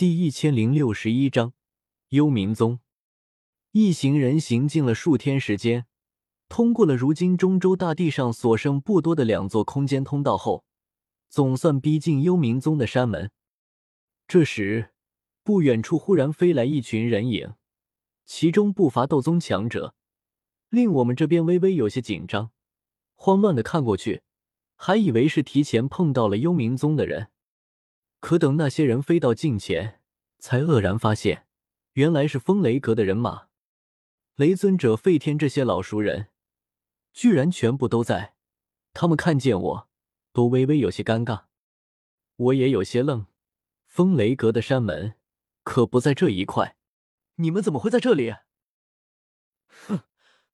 第一千零六十一章，幽冥宗。一行人行进了数天时间，通过了如今中州大地上所剩不多的两座空间通道后，总算逼近幽冥宗的山门。这时，不远处忽然飞来一群人影，其中不乏斗宗强者，令我们这边微微有些紧张，慌乱的看过去，还以为是提前碰到了幽冥宗的人。可等那些人飞到近前，才愕然发现，原来是风雷阁的人马。雷尊者、费天这些老熟人，居然全部都在。他们看见我，都微微有些尴尬。我也有些愣。风雷阁的山门可不在这一块，你们怎么会在这里？哼，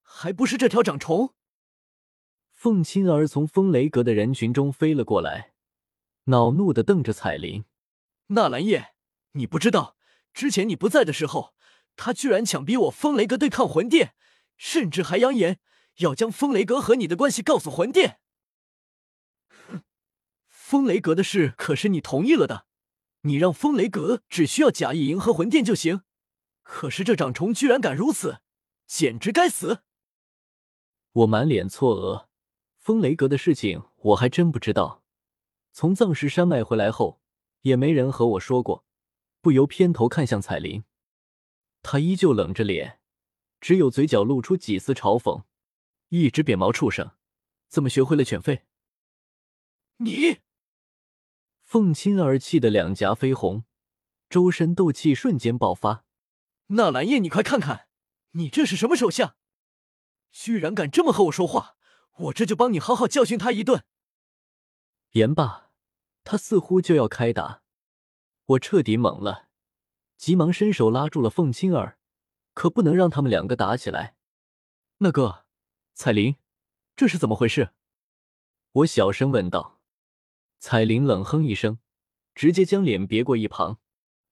还不是这条长虫！凤青儿从风雷阁的人群中飞了过来。恼怒的瞪着彩铃，纳兰叶，你不知道，之前你不在的时候，他居然强逼我风雷阁对抗魂殿，甚至还扬言要将风雷阁和你的关系告诉魂殿。哼，风雷阁的事可是你同意了的，你让风雷阁只需要假意迎合魂殿就行，可是这长虫居然敢如此，简直该死！我满脸错愕，风雷阁的事情我还真不知道。从藏石山脉回来后，也没人和我说过，不由偏头看向彩铃，他依旧冷着脸，只有嘴角露出几丝嘲讽：“一只扁毛畜生，怎么学会了犬吠？”你，凤青儿气得两颊绯红，周身斗气瞬间爆发。纳兰叶，你快看看，你这是什么手相？居然敢这么和我说话，我这就帮你好好教训他一顿。言罢。他似乎就要开打，我彻底懵了，急忙伸手拉住了凤青儿，可不能让他们两个打起来。那个，彩铃，这是怎么回事？我小声问道。彩铃冷哼一声，直接将脸别过一旁。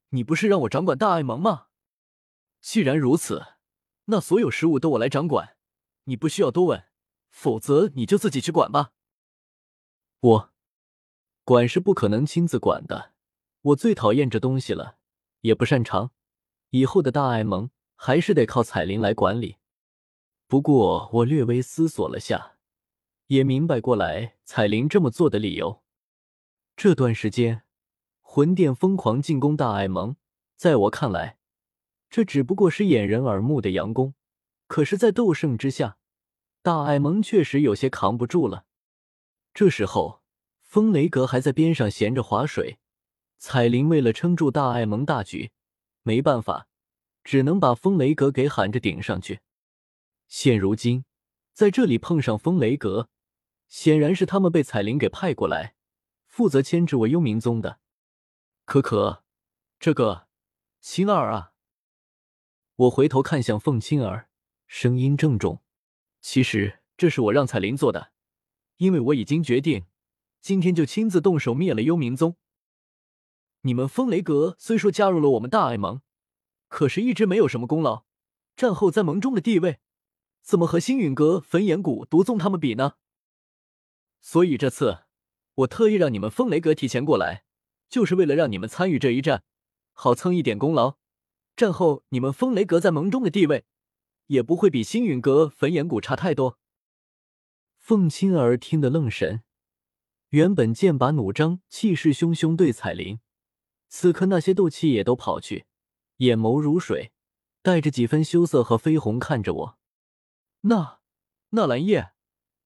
你不是让我掌管大爱盟吗？既然如此，那所有事务都我来掌管，你不需要多问，否则你就自己去管吧。我。管是不可能亲自管的，我最讨厌这东西了，也不擅长。以后的大爱盟还是得靠彩铃来管理。不过我略微思索了下，也明白过来彩铃这么做的理由。这段时间，魂殿疯狂进攻大爱盟，在我看来，这只不过是掩人耳目的佯攻。可是，在斗圣之下，大爱盟确实有些扛不住了。这时候。风雷阁还在边上闲着划水，彩铃为了撑住大爱盟大局，没办法，只能把风雷阁给喊着顶上去。现如今在这里碰上风雷阁，显然是他们被彩铃给派过来，负责牵制我幽冥宗的。可可，这个青儿啊，我回头看向凤青儿，声音郑重：“其实这是我让彩铃做的，因为我已经决定。”今天就亲自动手灭了幽冥宗。你们风雷阁虽说加入了我们大爱盟，可是一直没有什么功劳，战后在盟中的地位，怎么和星陨阁、焚炎谷、毒宗他们比呢？所以这次我特意让你们风雷阁提前过来，就是为了让你们参与这一战，好蹭一点功劳。战后你们风雷阁在盟中的地位，也不会比星陨阁、焚炎谷差太多。凤青儿听得愣神。原本剑拔弩张、气势汹汹对彩铃，此刻那些斗气也都跑去，眼眸如水，带着几分羞涩和绯红看着我。那那兰叶，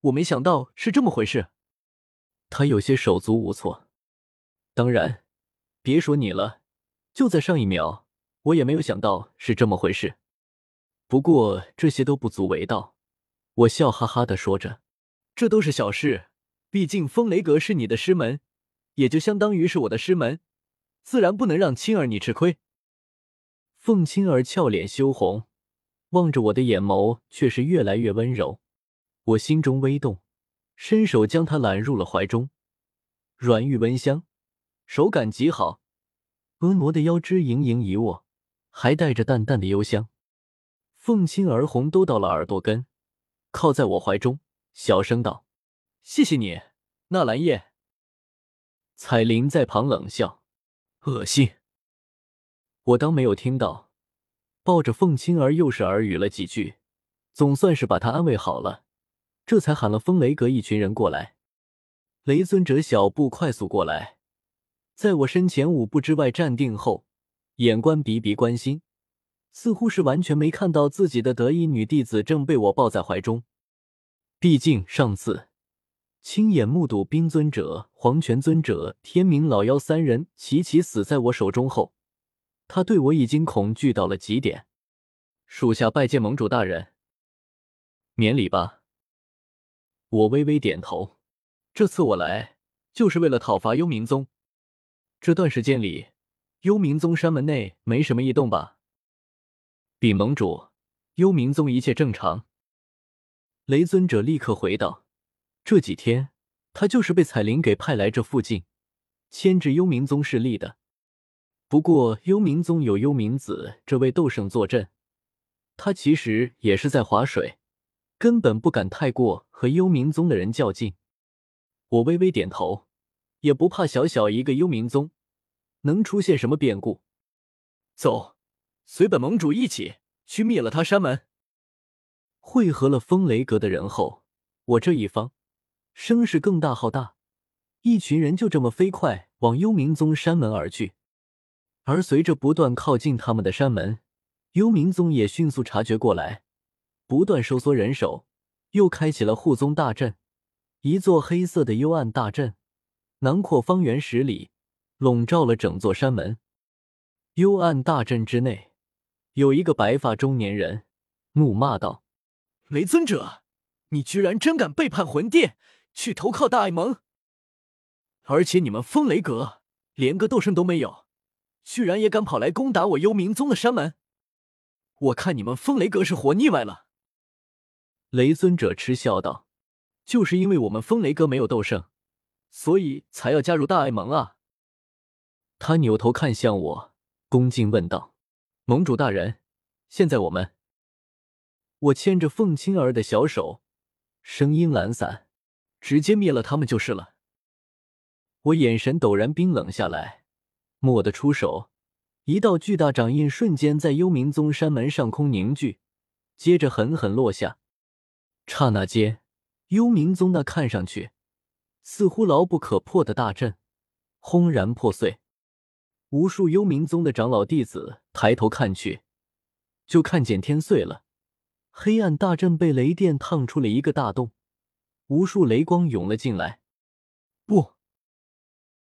我没想到是这么回事。他有些手足无措。当然，别说你了，就在上一秒，我也没有想到是这么回事。不过这些都不足为道。我笑哈哈的说着，这都是小事。毕竟风雷阁是你的师门，也就相当于是我的师门，自然不能让青儿你吃亏。凤青儿俏脸羞红，望着我的眼眸却是越来越温柔。我心中微动，伸手将她揽入了怀中，软玉温香，手感极好，婀娜的腰肢盈盈一握，还带着淡淡的幽香。凤青儿红都到了耳朵根，靠在我怀中，小声道。谢谢你，纳兰叶。彩铃在旁冷笑：“恶心。”我当没有听到，抱着凤青儿又是耳语了几句，总算是把她安慰好了，这才喊了风雷阁一群人过来。雷尊者小步快速过来，在我身前五步之外站定后，眼观鼻鼻关心，似乎是完全没看到自己的得意女弟子正被我抱在怀中。毕竟上次亲眼目睹冰尊者、黄泉尊者、天明老妖三人齐齐死在我手中后。他对我已经恐惧到了极点，属下拜见盟主大人，免礼吧。我微微点头，这次我来就是为了讨伐幽冥宗。这段时间里，幽冥宗山门内没什么异动吧？禀盟主，幽冥宗一切正常。雷尊者立刻回道：“这几天他就是被彩铃给派来这附近，牵制幽冥宗势力的。”不过，幽冥宗有幽冥子这位斗圣坐镇，他其实也是在划水，根本不敢太过和幽冥宗的人较劲。我微微点头，也不怕小小一个幽冥宗能出现什么变故。走，随本盟主一起去灭了他山门。汇合了风雷阁的人后，我这一方声势更大浩大，一群人就这么飞快往幽冥宗山门而去。而随着不断靠近他们的山门，幽冥宗也迅速察觉过来，不断收缩人手，又开启了护宗大阵，一座黑色的幽暗大阵，囊括方圆十里，笼罩了整座山门。幽暗大阵之内，有一个白发中年人，怒骂道：“雷尊者，你居然真敢背叛魂殿，去投靠大爱盟！而且你们风雷阁连个斗圣都没有！”居然也敢跑来攻打我幽冥宗的山门！我看你们风雷阁是活腻歪了。雷尊者嗤笑道：“就是因为我们风雷阁没有斗圣，所以才要加入大爱盟啊！”他扭头看向我，恭敬问道：“盟主大人，现在我们……”我牵着凤青儿的小手，声音懒散：“直接灭了他们就是了。”我眼神陡然冰冷下来。蓦地出手，一道巨大掌印瞬间在幽冥宗山门上空凝聚，接着狠狠落下。刹那间，幽冥宗那看上去似乎牢不可破的大阵轰然破碎。无数幽冥宗的长老弟子抬头看去，就看见天碎了，黑暗大阵被雷电烫出了一个大洞，无数雷光涌了进来。不，